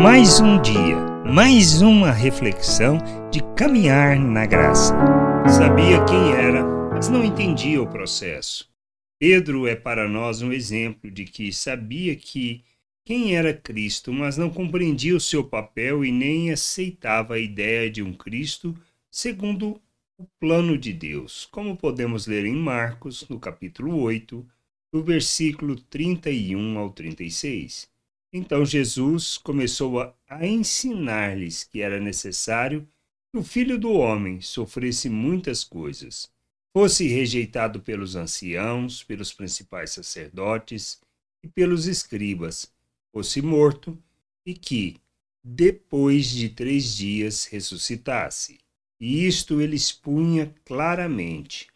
Mais um dia, mais uma reflexão de caminhar na graça. Sabia quem era, mas não entendia o processo. Pedro é para nós um exemplo de que sabia que quem era Cristo, mas não compreendia o seu papel e nem aceitava a ideia de um Cristo segundo o plano de Deus, como podemos ler em Marcos, no capítulo 8, do versículo 31 ao 36. Então Jesus começou a, a ensinar-lhes que era necessário que o filho do homem sofresse muitas coisas, fosse rejeitado pelos anciãos, pelos principais sacerdotes e pelos escribas, fosse morto e que, depois de três dias, ressuscitasse. E isto ele expunha claramente.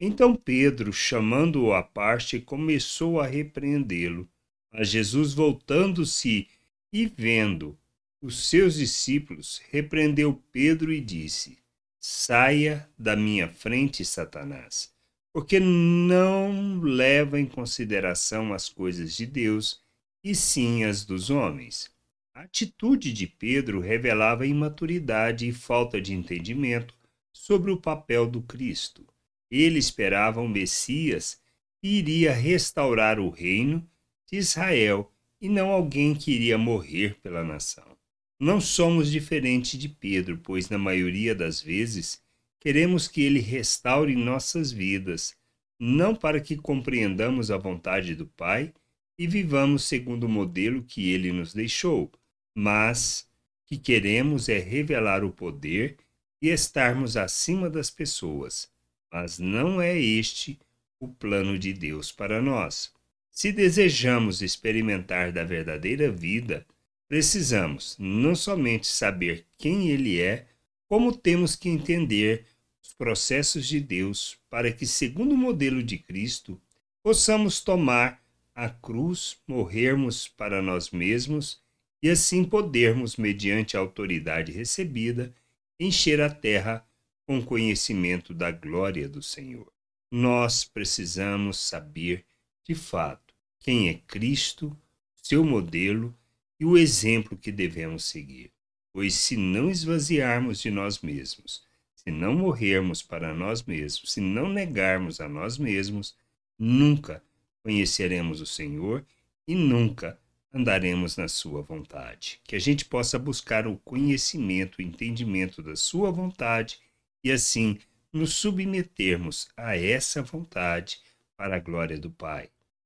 Então Pedro, chamando-o à parte, começou a repreendê-lo. Mas Jesus, voltando-se e vendo os seus discípulos, repreendeu Pedro e disse: Saia da minha frente, Satanás, porque não leva em consideração as coisas de Deus, e sim as dos homens. A atitude de Pedro revelava imaturidade e falta de entendimento sobre o papel do Cristo. Ele esperava um Messias que iria restaurar o reino de Israel e não alguém que iria morrer pela nação. Não somos diferentes de Pedro, pois na maioria das vezes queremos que ele restaure nossas vidas, não para que compreendamos a vontade do Pai e vivamos segundo o modelo que ele nos deixou, mas que queremos é revelar o poder e estarmos acima das pessoas. Mas não é este o plano de Deus para nós. Se desejamos experimentar da verdadeira vida, precisamos não somente saber quem Ele é, como temos que entender os processos de Deus para que, segundo o modelo de Cristo, possamos tomar a cruz, morrermos para nós mesmos e assim podermos, mediante a autoridade recebida, encher a terra com conhecimento da glória do Senhor. Nós precisamos saber, de fato, quem é Cristo, seu modelo e o exemplo que devemos seguir. Pois se não esvaziarmos de nós mesmos, se não morrermos para nós mesmos, se não negarmos a nós mesmos, nunca conheceremos o Senhor e nunca andaremos na sua vontade. Que a gente possa buscar o conhecimento, o entendimento da sua vontade e assim nos submetermos a essa vontade para a glória do Pai.